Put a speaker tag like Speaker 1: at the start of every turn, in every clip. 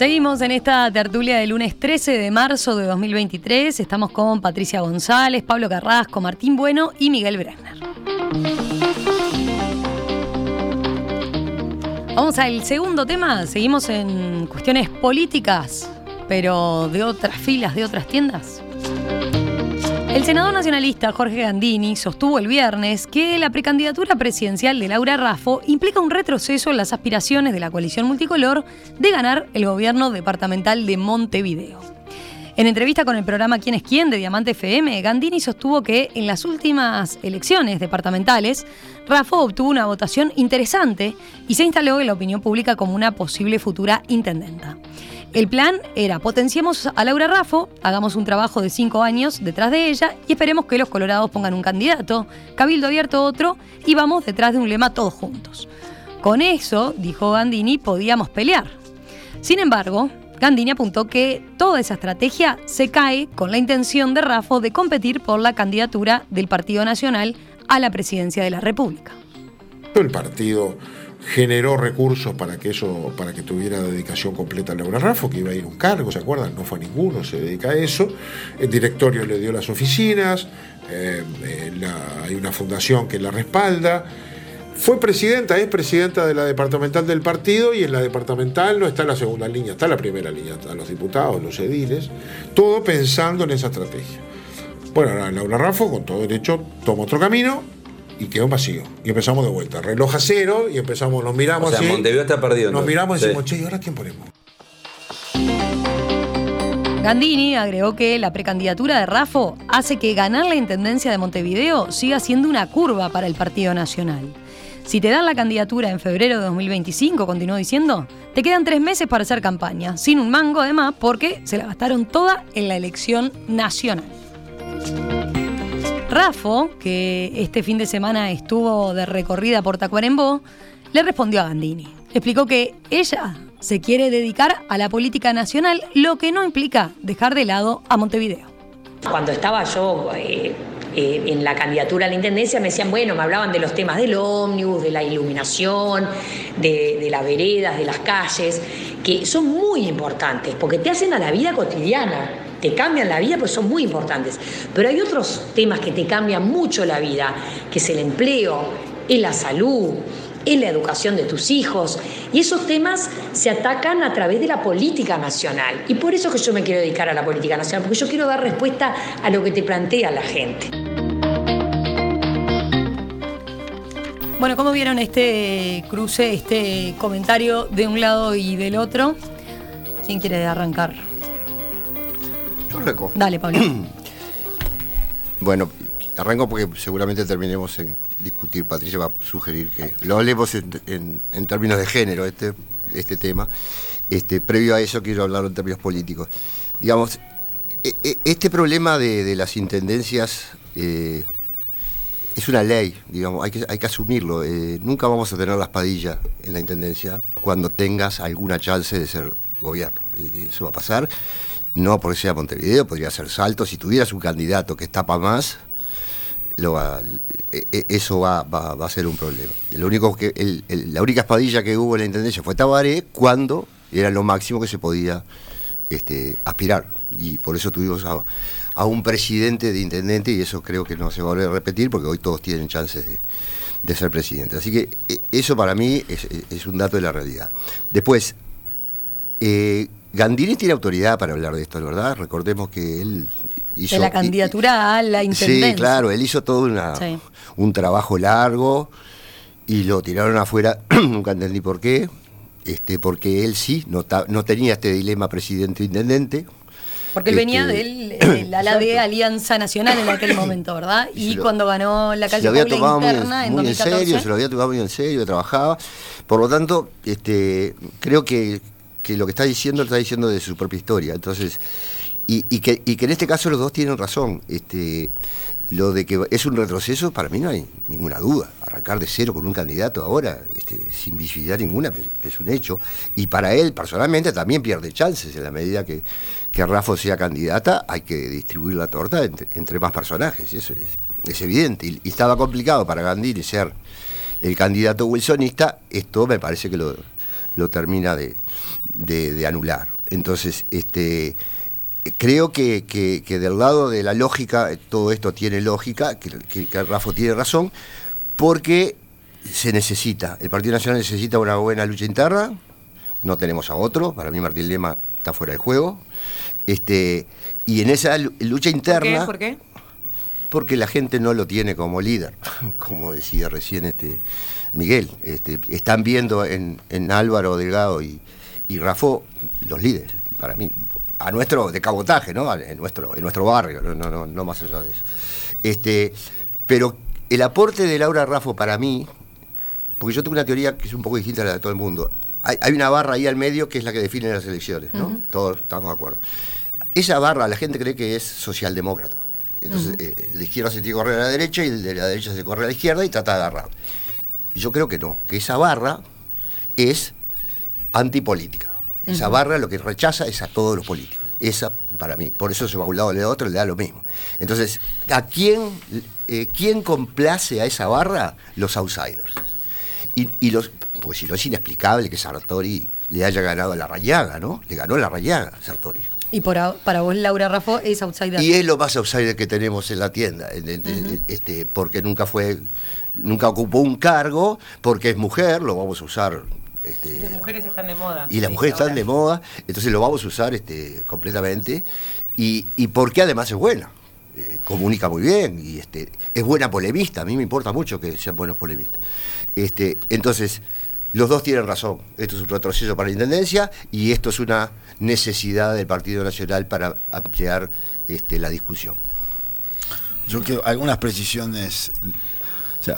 Speaker 1: Seguimos en esta tertulia del lunes 13 de marzo de 2023. Estamos con Patricia González, Pablo Carrasco, Martín Bueno y Miguel Brenner. Vamos al segundo tema. Seguimos en cuestiones políticas, pero de otras filas, de otras tiendas. El senador nacionalista Jorge Gandini sostuvo el viernes que la precandidatura presidencial de Laura Raffo implica un retroceso en las aspiraciones de la coalición multicolor de ganar el gobierno departamental de Montevideo. En entrevista con el programa ¿Quién es quién? de Diamante FM, Gandini sostuvo que en las últimas elecciones departamentales, Raffo obtuvo una votación interesante y se instaló en la opinión pública como una posible futura intendenta. El plan era potenciemos a Laura Raffo, hagamos un trabajo de cinco años detrás de ella y esperemos que los colorados pongan un candidato, Cabildo abierto otro y vamos detrás de un lema todos juntos. Con eso, dijo Gandini, podíamos pelear. Sin embargo, Gandini apuntó que toda esa estrategia se cae con la intención de Raffo de competir por la candidatura del Partido Nacional a la presidencia de la República.
Speaker 2: El partido generó recursos para que eso, para que tuviera dedicación completa a Laura Raffo, que iba a ir un cargo, ¿se acuerdan? No fue a ninguno, se dedica a eso. El directorio le dio las oficinas, eh, eh, hay una fundación que la respalda. Fue presidenta, es presidenta de la departamental del partido y en la departamental no está la segunda línea, está la primera línea, están los diputados, los ediles, todo pensando en esa estrategia. Bueno, Laura Raffo, con todo derecho, toma otro camino, y quedó vacío. Y empezamos de vuelta. Reloj a cero y empezamos, nos miramos
Speaker 3: o sea, Montevideo está perdido.
Speaker 2: Nos miramos y decimos, che, ¿y ahora quién ponemos?
Speaker 1: Gandini agregó que la precandidatura de Rafo hace que ganar la intendencia de Montevideo siga siendo una curva para el Partido Nacional. Si te dan la candidatura en febrero de 2025, continuó diciendo, te quedan tres meses para hacer campaña, sin un mango además, porque se la gastaron toda en la elección nacional. Rafo, que este fin de semana estuvo de recorrida por Tacuarembó, le respondió a Gandini. Explicó que ella se quiere dedicar a la política nacional, lo que no implica dejar de lado a Montevideo.
Speaker 4: Cuando estaba yo eh, eh, en la candidatura a la intendencia me decían, bueno, me hablaban de los temas del ómnibus, de la iluminación, de, de las veredas, de las calles, que son muy importantes porque te hacen a la vida cotidiana te cambian la vida, pues son muy importantes. Pero hay otros temas que te cambian mucho la vida, que es el empleo, es la salud, es la educación de tus hijos. Y esos temas se atacan a través de la política nacional. Y por eso que yo me quiero dedicar a la política nacional, porque yo quiero dar respuesta a lo que te plantea la gente.
Speaker 1: Bueno, ¿cómo vieron este cruce, este comentario de un lado y del otro? ¿Quién quiere arrancar?
Speaker 5: Arranco.
Speaker 1: Dale, Pablo.
Speaker 5: bueno, arranco porque seguramente terminemos en discutir. Patricia va a sugerir que lo hablemos en, términos de género, este, este tema. Este, previo a eso quiero hablar en términos políticos. Digamos, e, e, este problema de, las intendencias eh, es una ley, digamos, hay que, hay que asumirlo. Eh, nunca vamos a tener la espadilla en la intendencia cuando tengas alguna chance de ser gobierno. Eso va a pasar no porque sea Montevideo, podría ser Salto. Si tuvieras un candidato que tapa más, lo e, e, eso va, a ser un problema. Lo único que, la única espadilla que hubo en la intendencia fue Tabaré cuando era lo máximo que se podía este, aspirar. Y por eso tuvimos a, un presidente de intendente y eso creo que no se va a volver a repetir porque hoy todos tienen chances de, ser presidente. Así que e, eso para mí es, un dato de la realidad. Después, eh, Gandini tiene autoridad para hablar de esto, ¿verdad? Recordemos que él
Speaker 1: hizo... De la candidatura a la intendencia.
Speaker 5: Sí, claro, él hizo todo un trabajo largo y lo tiraron afuera, nunca entendí por qué, este, porque él sí no, no tenía este dilema presidente-intendente.
Speaker 1: Porque él venía este, del ala de Alianza Nacional en aquel momento, ¿verdad? Y, cuando ganó la calle se lo había tomado interna
Speaker 5: muy,
Speaker 1: en,
Speaker 5: serio, se lo había tomado muy en serio, trabajaba. Por lo tanto, este, creo que lo que está diciendo lo está diciendo de su propia historia. Entonces, y, que, en este caso los dos tienen razón. Este, lo de que es un retroceso, para mí no hay ninguna duda. Arrancar de cero con un candidato ahora, este, sin visibilidad ninguna, es un hecho. Y para él, personalmente, también pierde chances. En la medida que, que Rafa sea candidata, hay que distribuir la torta entre, más personajes. Eso es, evidente. Y, y, estaba complicado para Gandini ser el candidato wilsonista. Esto me parece que lo, lo termina de, anular. Entonces, este, creo que, del lado de la lógica, todo esto tiene lógica, que, que, Rafa tiene razón, porque se necesita, el Partido Nacional necesita una buena lucha interna, no tenemos a otro, para mí Martín Lema está fuera del juego, este, y en esa lucha interna...
Speaker 1: ¿Por qué?
Speaker 5: Porque la gente no lo tiene como líder, como decía recién este Miguel. Este, están viendo en, Álvaro Delgado y, y Rafo los líderes, para mí, a nuestro de cabotaje, ¿no? En nuestro, en nuestro barrio, no, no, no más allá de eso. Este, pero el aporte de Laura Rafo para mí, porque yo tengo una teoría que es un poco distinta a la de todo el mundo. Hay, una barra ahí al medio que es la que define las elecciones, ¿no? Todos estamos de acuerdo. Esa barra la gente cree que es socialdemócrata. Entonces, eh, el de izquierda se tiene que correr a la derecha y el de la derecha se corre a la izquierda y trata de agarrar. Yo creo que no, que esa barra es antipolítica. Esa barra lo que rechaza es a todos los políticos. Esa, para mí, por eso se va a un lado o al otro, le da lo mismo. Entonces, ¿a quién, eh, quién complace a esa barra? Los outsiders. Y, los, pues si no es inexplicable que Sartori le haya ganado a la Rayaga, ¿no? Le ganó la Rayaga Sartori.
Speaker 1: Y para vos, Laura Raffo, es outsider.
Speaker 5: Y es lo más outsider que tenemos en la tienda, este, porque nunca fue, nunca ocupó un cargo, porque es mujer, lo vamos a usar.
Speaker 1: Este, las mujeres están de moda.
Speaker 5: Y las mujeres están de moda, entonces lo vamos a usar este, completamente. Y, y porque además es buena. Eh, comunica muy bien y este, es buena polemista. A mí me importa mucho que sean buenos polemistas. Este, entonces, los dos tienen razón. Esto es un retroceso para la Intendencia y esto es una necesidad del Partido Nacional para ampliar este, la discusión.
Speaker 3: Yo quiero algunas precisiones.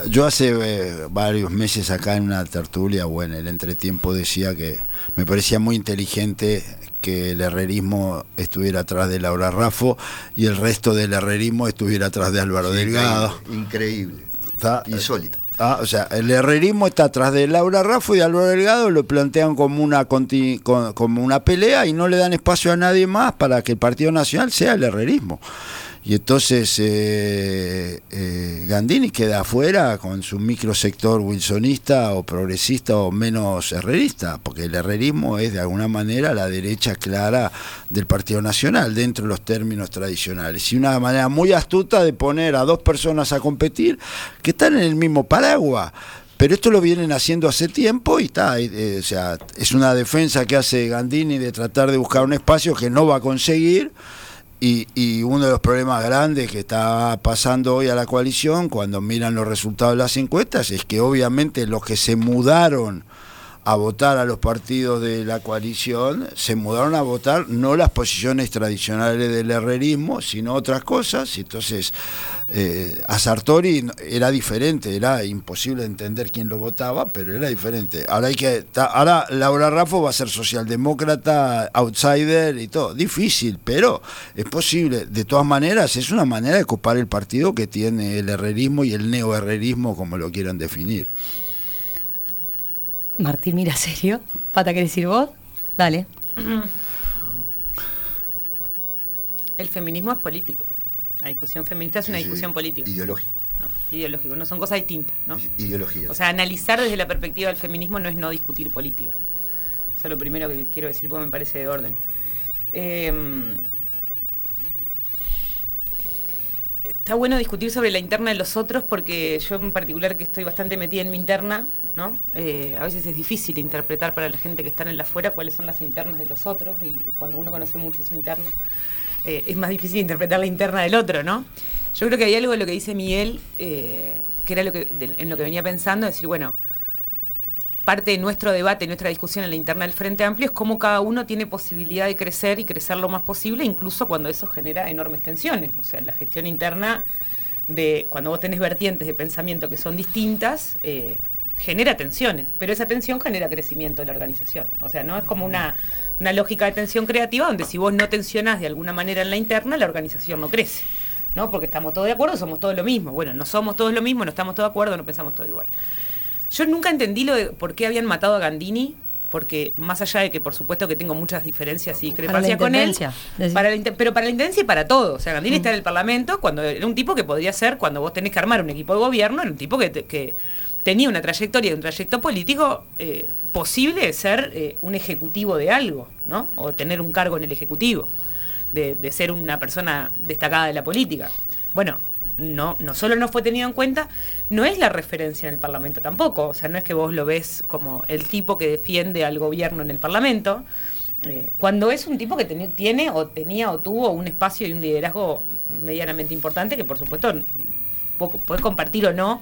Speaker 3: Yo hace eh, varios meses acá en una tertulia o en el entretiempo decía que me parecía muy inteligente que el herrerismo estuviera atrás de Laura Raffo y el resto del herrerismo estuviera atrás de Álvaro Delgado.
Speaker 5: Increíble. Insólito.
Speaker 3: Ah, o sea, el herrerismo está atrás de Laura Raffo y Álvaro Delgado, lo plantean como una, como una pelea y no le dan espacio a nadie más para que el Partido Nacional sea el herrerismo. Y entonces eh, eh, Gandini queda afuera con su microsector wilsonista o progresista o menos herrerista, porque el herrerismo es de alguna manera la derecha clara del Partido Nacional, dentro de los términos tradicionales. Y una manera muy astuta de poner a dos personas a competir que están en el mismo paraguas. Pero esto lo vienen haciendo hace tiempo y está, eh, o sea, es una defensa que hace Gandini de tratar de buscar un espacio que no va a conseguir y, uno de los problemas grandes que está pasando hoy a la coalición, cuando miran los resultados de las encuestas, es que obviamente los que se mudaron a votar a los partidos de la coalición, se mudaron a votar no las posiciones tradicionales del herrerismo, sino otras cosas. Entonces, eh, a Sartori era diferente, era imposible entender quién lo votaba, pero era diferente. Ahora hay que ahora Laura Raffo va a ser socialdemócrata, outsider y todo. Difícil, pero es posible. De todas maneras, es una manera de ocupar el partido que tiene el herrerismo y el neoherrerismo, como lo quieran definir.
Speaker 1: Martín, mira, serio. ¿Pata querés decir vos? Dale.
Speaker 6: El feminismo es político. La discusión feminista es una discusión política.
Speaker 5: Ideológica.
Speaker 6: ideológico, no son cosas distintas, ¿no?
Speaker 5: Ideología.
Speaker 6: O sea, analizar desde la perspectiva del feminismo no es no discutir política. Eso es lo primero que quiero decir porque me parece de orden. Em, está bueno discutir sobre la interna de los otros porque yo en particular que estoy bastante metida en mi interna, ¿no? Eh, a veces es difícil interpretar para la gente que está en la afuera cuáles son las internas de los otros y cuando uno conoce mucho su interna eh, es más difícil interpretar la interna del otro, ¿no? Yo creo que hay algo de lo que dice Miguel, eh, que era lo que, en lo que venía pensando, decir, bueno, parte de nuestro debate, nuestra discusión en la interna del Frente Amplio es cómo cada uno tiene posibilidad de crecer y crecer lo más posible, incluso cuando eso genera enormes tensiones. O sea, la gestión interna de cuando vos tenés vertientes de pensamiento que son distintas, genera tensiones, pero esa tensión genera crecimiento de la organización. O sea, no es como una, una lógica de tensión creativa donde si vos no tensionás de alguna manera en la interna, la organización no crece. ¿no? Porque estamos todos de acuerdo, somos todos lo mismo. Bueno, no somos todos lo mismo, no estamos todos de acuerdo, no pensamos todo igual. Yo nunca entendí lo de por qué habían matado a Gandini porque más allá de que por supuesto que tengo muchas diferencias y discrepancias con él, para la pero para la intendencia y para todo. O sea,
Speaker 1: Mm.
Speaker 6: Gandini está en el Parlamento cuando era un tipo que podría ser, cuando vos tenés que armar un equipo de gobierno, era un tipo que, que tenía una trayectoria y un trayecto político eh, posible de ser eh, un ejecutivo de algo, ¿no? O tener un cargo en el ejecutivo, de, ser una persona destacada de la política. Bueno, no, no solo no fue tenido en cuenta, no es la referencia en el Parlamento tampoco. O sea, no es que vos lo ves como el tipo que defiende al gobierno en el Parlamento. eh, cuando es un tipo que teni- tiene o tenía o tuvo un espacio y un liderazgo medianamente importante, que por supuesto podés compartir o no,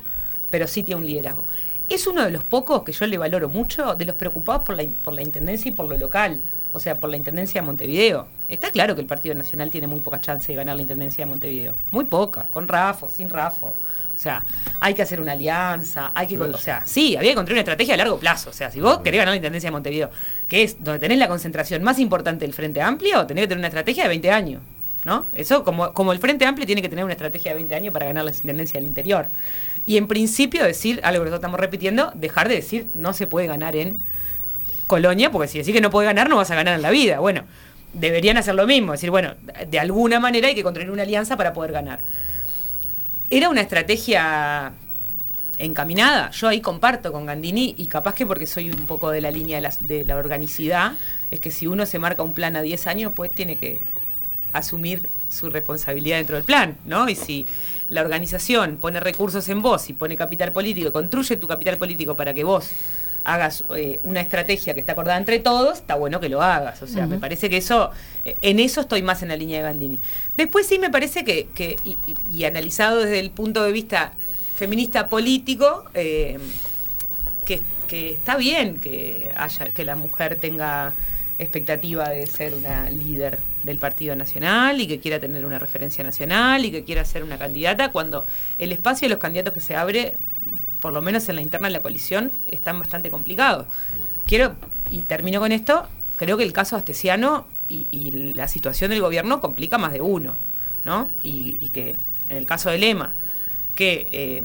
Speaker 6: pero sí tiene un liderazgo. Es uno de los pocos que yo le valoro mucho, de los preocupados por la, por la intendencia y por lo local, o sea, por la intendencia de Montevideo. Está claro que el Partido Nacional tiene muy poca chance de ganar la intendencia de Montevideo. Muy poca, con Rafo, sin Rafo. O sea, hay que hacer una alianza, hay que, o sea, sí, había que construir una estrategia a largo plazo. O sea, si vos querés ganar la intendencia de Montevideo, que es donde tenés la concentración más importante del Frente Amplio, tenés que tener una estrategia de 20 años. ¿No? Eso, como, como el Frente Amplio tiene que tener una estrategia de 20 años para ganar la intendencia del interior. Y en principio decir, algo que nosotros estamos repitiendo, dejar de decir no se puede ganar en Colonia, porque si decís que no puede ganar, no vas a ganar en la vida. Bueno, deberían hacer lo mismo, decir, bueno, de alguna manera hay que construir una alianza para poder ganar. Era una estrategia encaminada. Yo ahí comparto con Gandini y capaz que porque soy un poco de la línea de la, de la organicidad, es que si uno se marca un plan a 10 años, pues tiene que asumir su responsabilidad dentro del plan, ¿no? Y si la organización pone recursos en vos y pone capital político, construye tu capital político para que vos hagas eh, una estrategia que está acordada entre todos, está bueno que lo hagas. O sea, me parece que eso, eh, en eso estoy más en la línea de Gandini. Después sí me parece que, que y, y- y analizado desde el punto de vista feminista político, eh, que, que está bien que haya, que la mujer tenga expectativa de ser una líder del Partido Nacional y que quiera tener una referencia nacional y que quiera ser una candidata, cuando el espacio de los candidatos que se abre, por lo menos en la interna de la coalición, están bastante complicados. Quiero, y termino con esto, creo que el caso Astesiano y, y la situación del gobierno complica más de uno, ¿no? Y, y que en el caso de Lema, que eh,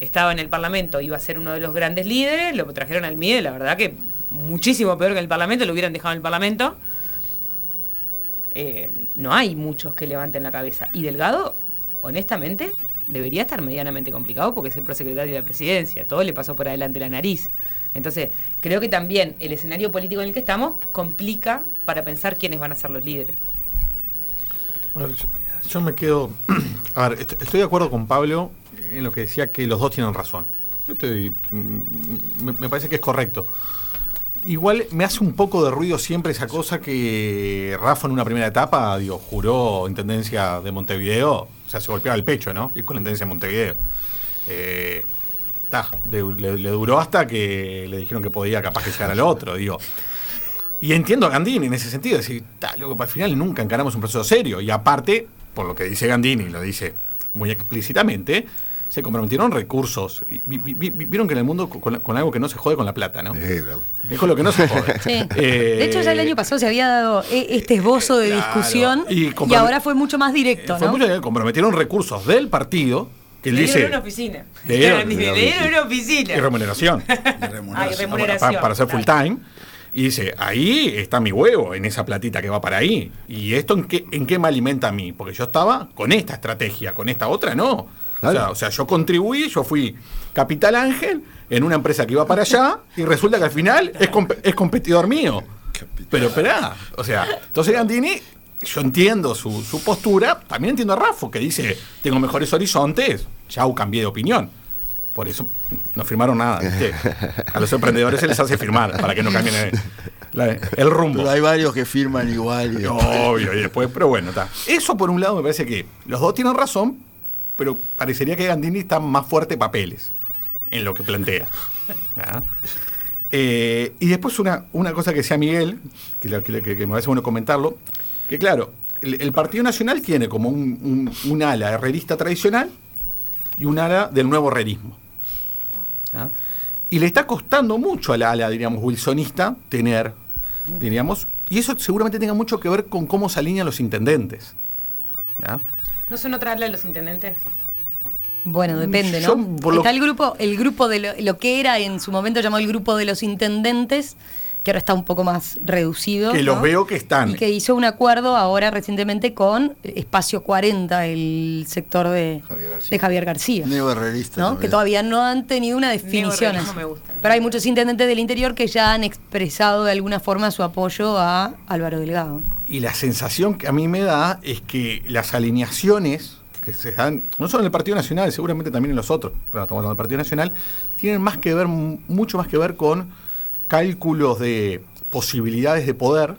Speaker 6: estaba en el Parlamento, iba a ser uno de los grandes líderes, lo trajeron al MIDE, la verdad que muchísimo peor que el Parlamento, lo hubieran dejado en el Parlamento. Eh, no hay muchos que levanten la cabeza. Y Delgado, honestamente, debería estar medianamente complicado porque es el prosecretario de la presidencia. Todo le pasó por adelante la nariz. Entonces, creo que también el escenario político en el que estamos complica para pensar quiénes van a ser los líderes.
Speaker 7: Yo, me quedo. A ver, est- estoy de acuerdo con Pablo en lo que decía que los dos tienen razón. Mm, me parece que es correcto. Igual me hace un poco de ruido siempre esa cosa que Rafa en una primera etapa, digo, juró intendencia de Montevideo, o sea, se golpeaba el pecho, ¿no? Y con la intendencia de Montevideo. Eh, ta, le, duró hasta que le dijeron que podía capaz que llegar al otro, digo. Y entiendo a Gandini en ese sentido, decir, "Ta, para el final nunca encaramos un proceso serio. Y aparte, por lo que dice Gandini, lo dice muy explícitamente, se comprometieron recursos. Y vi- vi- vi- vieron que en el mundo con, con algo que no se jode con la plata, ¿no?
Speaker 5: Eh.
Speaker 7: Es con lo que no se jode.
Speaker 1: Sí.
Speaker 7: Eh,
Speaker 1: de hecho, ya el año pasado se había dado eh, este esbozo de
Speaker 7: Claro.
Speaker 1: discusión
Speaker 7: Y
Speaker 1: y, ahora fue mucho más directo,
Speaker 7: fue
Speaker 1: ¿no?
Speaker 7: mucho comprometieron recursos del partido, que él
Speaker 6: Le
Speaker 7: dice,
Speaker 6: dieron una oficina.
Speaker 7: Le dieron-
Speaker 6: Le dieron una oficina.
Speaker 7: y remuneración. Pa-
Speaker 6: remuneración.
Speaker 7: para, hacer full time. Y dice, ahí está mi huevo, en esa platita que va para ahí. ¿Y esto en qué, en qué me alimenta a mí? Porque yo estaba con esta estrategia, con esta otra no. O sea,
Speaker 3: Claro.
Speaker 7: o sea, yo contribuí, yo fui capital ángel en una empresa que iba para allá y resulta que al final es, comp- es competidor mío. Pero esperá, o sea, entonces Gandini, yo entiendo su, su postura, también entiendo a Rafo, que dice, tengo mejores horizontes, ya cambié de opinión. Por eso no firmaron nada, ¿viste? A los emprendedores se les hace firmar para que no cambien el, la- el rumbo.
Speaker 3: Pero hay varios que firman igual. y-
Speaker 7: Obvio, y después, pero bueno, está. Eso por un lado me parece que los dos tienen razón, pero parecería que Gandini está más fuerte papeles en lo que plantea. Eh, y después una, una cosa que decía Miguel, que, me parece bueno comentarlo, que claro, el, Partido Nacional tiene como un, un- ala herrerista tradicional y un ala del nuevo herrerismo. Y le está costando mucho a la ala, diríamos, wilsonista tener, diríamos, y eso seguramente tenga mucho que ver con cómo se alinean los intendentes.
Speaker 6: ¿No son otra ala de los intendentes?
Speaker 1: Bueno, depende,
Speaker 7: Yo,
Speaker 1: ¿no? Está el grupo, el grupo de lo, lo que era en su momento llamado el grupo de los intendentes, que ahora está un poco más reducido.
Speaker 7: Que los veo que están.
Speaker 1: Y que hizo un acuerdo ahora recientemente con Espacio 40, el sector de
Speaker 5: Javier García.
Speaker 1: de Javier. Que todavía no han tenido una definición.
Speaker 6: Me gusta.
Speaker 1: Pero hay muchos intendentes del interior que ya han expresado de alguna forma su apoyo a Álvaro Delgado.
Speaker 7: Y la sensación que a mí me da es que las alineaciones que se dan, no solo en el Partido Nacional, seguramente también en los otros, pero estamos hablando del Partido Nacional, tienen más que ver, mucho más que ver con cálculos de posibilidades de poder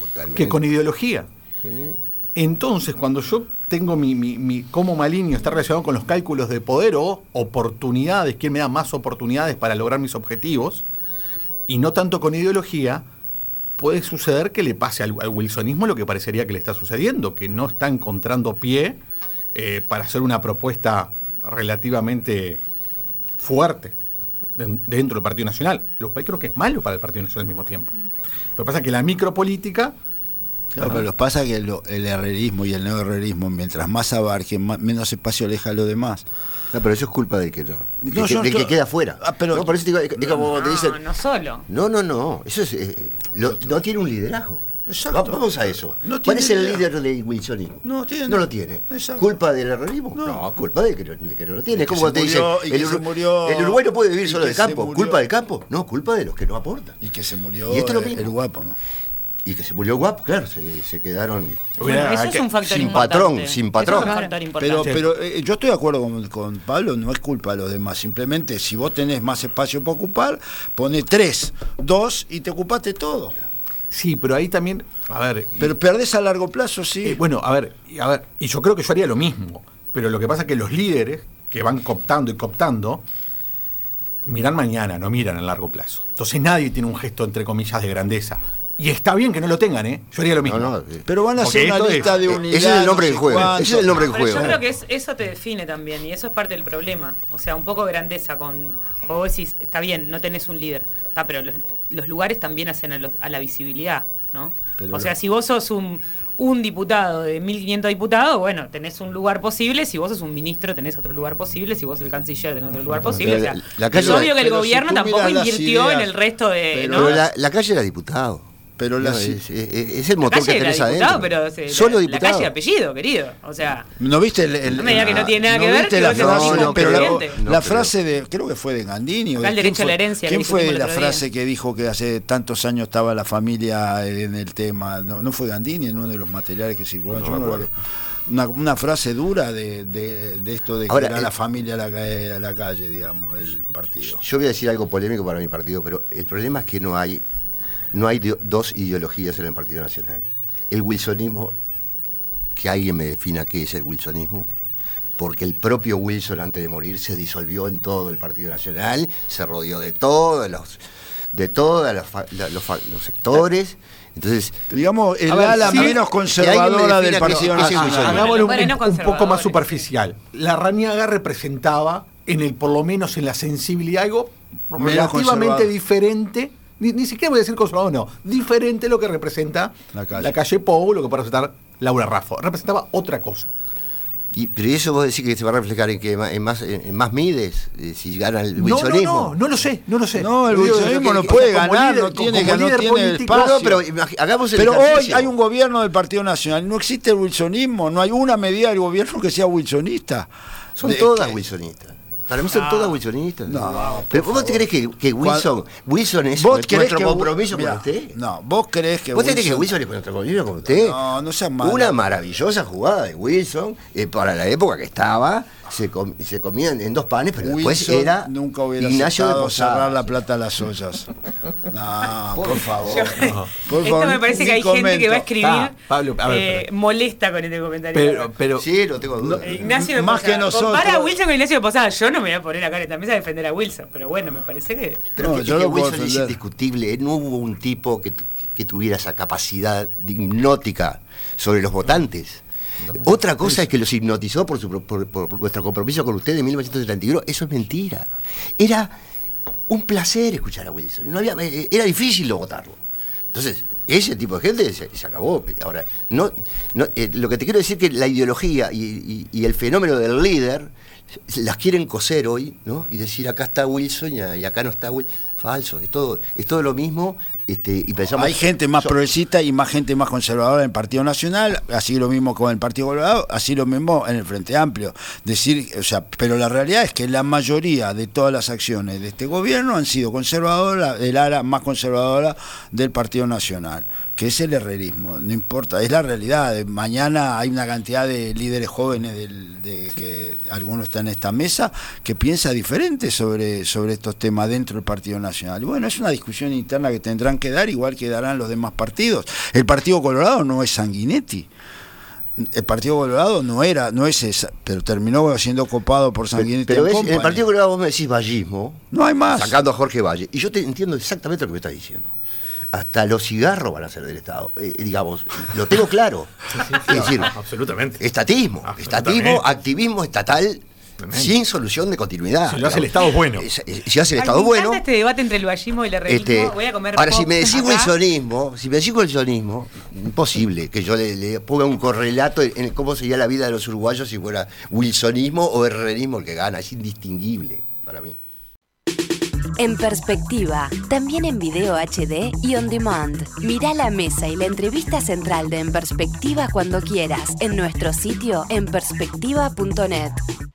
Speaker 5: Totalmente.
Speaker 7: que con ideología. Entonces, cuando yo tengo mi, mi, mi cómo maligno está relacionado con los cálculos de poder o oportunidades, quién me da más oportunidades para lograr mis objetivos, y no tanto con ideología, puede suceder que le pase al, al wilsonismo lo que parecería que le está sucediendo, que no está encontrando pie eh, para hacer una propuesta relativamente fuerte dentro del Partido Nacional, lo cual creo que es malo para el Partido Nacional al mismo tiempo. Lo que pasa es que la micropolítica
Speaker 3: Claro, pero lo que pasa que lo- el herrerismo y el neoherrerismo, mientras más abarquen, más- menos espacio deja a lo demás.
Speaker 5: No, pero eso es culpa del que no.
Speaker 3: No,
Speaker 5: que,
Speaker 3: yo
Speaker 5: del
Speaker 3: no-
Speaker 5: que queda afuera.
Speaker 3: Ah, pero-
Speaker 5: no, por eso te digo, es, es como te dicen.
Speaker 6: No, no solo.
Speaker 5: No, no, no. Eso es. eh, lo- no tiene un liderazgo.
Speaker 3: Exacto.
Speaker 5: Va- Vamos a eso.
Speaker 3: No
Speaker 5: ¿Cuál es el líder de wilsonismo?
Speaker 3: No tiene.
Speaker 5: No lo tiene.
Speaker 3: Exacto.
Speaker 5: ¿Culpa del errorismo?
Speaker 3: No.
Speaker 5: No, culpa de que, no, de que no lo tiene.
Speaker 3: Se
Speaker 5: te dicen,
Speaker 3: murió- que
Speaker 5: el,
Speaker 3: murió-
Speaker 5: el Uruguay no puede vivir solo del campo.
Speaker 3: murió-
Speaker 5: ¿Culpa del campo? No, culpa de los que no aportan.
Speaker 3: Y que se murió
Speaker 5: Y esto es lo mismo.
Speaker 3: el guapo, ¿no?
Speaker 5: Y que se murió guapo, claro, se, se quedaron
Speaker 6: Bueno, eso
Speaker 7: que-
Speaker 6: es un factor
Speaker 5: sin
Speaker 6: importante.
Speaker 5: patrón, sin patrón.
Speaker 6: Es.
Speaker 3: Pero, pero eh, yo estoy de acuerdo con, con Pablo, no es culpa de los demás. Simplemente, si vos tenés más espacio para ocupar, pone tres, dos y te ocupaste todo.
Speaker 7: Sí, pero ahí también, a ver, y-
Speaker 3: Pero perdés a largo plazo, sí.
Speaker 7: eh, bueno, a ver, y a ver, y yo creo que yo haría lo mismo, pero lo que pasa es que los líderes que van cooptando y cooptando miran mañana, no miran a largo plazo. Entonces nadie tiene un gesto entre comillas de grandeza. Y está bien que no lo tengan, ¿eh? Yo haría lo mismo.
Speaker 5: No, no,
Speaker 3: Pero van a
Speaker 7: Porque
Speaker 3: hacer una
Speaker 7: es-
Speaker 3: lista de
Speaker 5: eh,
Speaker 3: unidades.
Speaker 5: ese es el nombre del juego.
Speaker 3: cuánto.
Speaker 5: Ese es el nombre del juego.
Speaker 6: yo creo que es- eso te define también y eso es parte del problema. O sea, un poco de grandeza con... Vos decís, está bien, no tenés un líder, está, pero los, los lugares también hacen a, los- a la visibilidad, ¿no?
Speaker 3: Pero
Speaker 6: o sea, si vos sos un, un diputado de 1.500 diputados, bueno, tenés un lugar posible. Si vos sos un ministro, tenés otro lugar posible. Si vos sos el canciller, tenés otro lugar posible. O sea,
Speaker 5: La- la
Speaker 6: es obvio que el
Speaker 3: si
Speaker 6: gobierno tampoco invirtió en el resto de...
Speaker 3: pero
Speaker 6: ¿no?
Speaker 5: Pero la, la calle era diputado.
Speaker 3: Pero
Speaker 5: No, es, es- es el
Speaker 6: La
Speaker 5: motor
Speaker 6: calle
Speaker 5: que
Speaker 6: era
Speaker 5: tenés
Speaker 6: diputado,
Speaker 5: adentro.
Speaker 6: pero se-
Speaker 5: Solo
Speaker 6: la,
Speaker 5: diputado.
Speaker 6: la calle apellido, querido. O sea,
Speaker 3: ¿No viste el, el-
Speaker 6: No me diga que no tiene nada
Speaker 3: ¿no
Speaker 6: que ver,
Speaker 3: viste
Speaker 6: que
Speaker 3: la frase, pero la, la de, creo que fue de Gandini. o de- ¿quién
Speaker 6: derecho a
Speaker 3: fue-
Speaker 6: la herencia,
Speaker 3: ¿Quién
Speaker 6: que
Speaker 3: fue la
Speaker 6: día.
Speaker 3: frase que dijo que hace tantos años estaba la familia en el tema? No, no fue Gandini en uno de los materiales que circulaban. Yo no lo una, una frase dura de, de- de esto de que
Speaker 5: Ahora,
Speaker 3: era
Speaker 5: eh,
Speaker 3: la familia a la, a la calle, digamos, del partido.
Speaker 5: Yo voy a decir algo polémico para mi partido, pero el problema es que no hay, no hay dos ideologías en el Partido Nacional. El wilsonismo, que alguien me defina qué es el wilsonismo, porque el propio Wilson antes de morir se disolvió en todo el Partido Nacional, se rodeó de todos los, de todos los, sectores. Entonces,
Speaker 3: Digamos, el
Speaker 7: ver,
Speaker 3: ala
Speaker 7: sí,
Speaker 3: menos conservadora
Speaker 5: me
Speaker 3: del Partido Nacional.
Speaker 7: Hagámoslo
Speaker 6: Bueno,
Speaker 7: un, poco más superficial. La Rañaga representaba, en el por lo menos en la sensibilidad, algo relativamente diferente. Ni, ni siquiera voy a decir conservador, no. Diferente lo que representa
Speaker 3: La calle.
Speaker 7: calle Pou, lo que puede representar Laura Raffo. Representaba otra cosa.
Speaker 5: y, pero eso vos decís que se va a reflejar en que en más, en, más mides, eh, si gana el
Speaker 7: No, no,
Speaker 5: wilsonismo.
Speaker 7: no, no lo sé, no lo sé.
Speaker 3: No, el
Speaker 7: que-
Speaker 3: no puede
Speaker 7: como
Speaker 3: ganar,
Speaker 7: líder-
Speaker 3: no tiene, que no tiene
Speaker 7: político-
Speaker 5: No,
Speaker 3: espacio.
Speaker 5: no, pero hagamos el
Speaker 3: Pero hoy hay un gobierno del Partido Nacional, no existe el wilsonismo, no hay una medida del gobierno que sea wilsonista.
Speaker 5: Son
Speaker 3: De-
Speaker 5: todas wilsonistas. Para mí son
Speaker 6: Ah.
Speaker 5: todas wilsonistas.
Speaker 3: No,
Speaker 5: Pero ¿vos te crees que, que Wilson, Wilson es
Speaker 3: ¿Vos
Speaker 5: nuestro
Speaker 3: creés que
Speaker 5: compromiso con usted?
Speaker 3: No, vos crees que
Speaker 5: ¿Vos te crees que
Speaker 3: Wilson-
Speaker 5: Wilson es nuestro compromiso con usted?
Speaker 3: No, no seas malo.
Speaker 5: Una maravillosa jugada de Wilson eh, para la época que estaba. Se, com- se comían en dos panes, pero después era
Speaker 3: nunca hubiera
Speaker 5: Ignacio de
Speaker 3: cerrar la plata a las ollas. No, por favor.
Speaker 6: Yo-
Speaker 3: Por
Speaker 6: Esto
Speaker 3: favor,
Speaker 6: me parece que hay gente que va a escribir
Speaker 7: Ah, Pablo, a ver,
Speaker 6: eh, molesta con este comentario.
Speaker 7: Pero, pero
Speaker 5: Sí, no tengo duda.
Speaker 6: Eh, Ignacio de
Speaker 3: Más que nosotros.
Speaker 6: Compara a Wilson con Ignacio de Posada. Yo no me voy a poner acá en esta mesa a defender a Wilson, pero bueno, me parece que.
Speaker 5: Pero
Speaker 3: No,
Speaker 5: que-
Speaker 3: yo
Speaker 5: es que
Speaker 3: lo
Speaker 5: Wilson es indiscutible. No hubo un tipo que, que tuviera esa capacidad de hipnótica sobre los votantes. Otra cosa es que los hipnotizó por, su, por, por nuestro compromiso con usted en 1971. Eso es mentira. Era un placer escuchar a Wilson. No había, eh, era difícil no votarlo. Entonces, ese tipo de gente se, se acabó. Ahora, no, no, eh, lo que te quiero decir es que la ideología y, y- y el fenómeno del líder las quieren coser hoy, ¿no? Y decir acá está Wilson y, y acá no está Wilson. Falso, es todo, es todo lo mismo. Este, y pensamos,
Speaker 3: Hay gente más
Speaker 5: so-
Speaker 3: progresista y más gente más conservadora en el Partido Nacional, así lo mismo con el Partido Colorado, así lo mismo en el Frente Amplio. Decir, o sea, pero la realidad es que la mayoría de todas las acciones de este gobierno han sido conservadoras, el ala más conservadora del Partido Nacional, que es el herrerismo. No importa, es la realidad. Mañana hay una cantidad de líderes jóvenes del- de que algunos están en esta mesa que piensa diferente sobre, sobre estos temas dentro del Partido Nacional. Y bueno, es una discusión interna que tendrán que dar, igual que darán los demás partidos. El Partido Colorado no es Sanguinetti. El Partido Colorado no era, no es esa, pero terminó siendo copado por Sanguinetti.
Speaker 5: Pero ves, en el. Partido Colorado vos me decís vallismo,
Speaker 3: No hay más.
Speaker 5: sacando a Jorge Valle. Y yo te entiendo exactamente lo que me estás diciendo. Hasta los cigarros van a ser del Estado. Eh, digamos, lo tengo claro. es decir,
Speaker 7: absolutamente.
Speaker 5: estatismo.
Speaker 7: Absolutamente.
Speaker 5: Estatismo, activismo estatal. Sin solución de continuidad.
Speaker 7: Si lo hace el. Estado bueno.
Speaker 5: Si hace el
Speaker 6: Ay,
Speaker 5: Estado
Speaker 6: me
Speaker 5: bueno.
Speaker 6: este debate entre el vallismo y el herrerismo.
Speaker 5: Este,
Speaker 6: Voy a comer
Speaker 5: ahora, si me decís
Speaker 6: acá.
Speaker 5: wilsonismo, si me decís wilsonismo, imposible que yo le, le ponga un correlato en, en cómo sería la vida de los uruguayos si fuera wilsonismo o herrerismo el que gana. Es indistinguible para mí.
Speaker 8: En perspectiva, también en video HD y on demand. Mira la mesa y la entrevista central de En Perspectiva cuando quieras en nuestro sitio en perspectiva.net.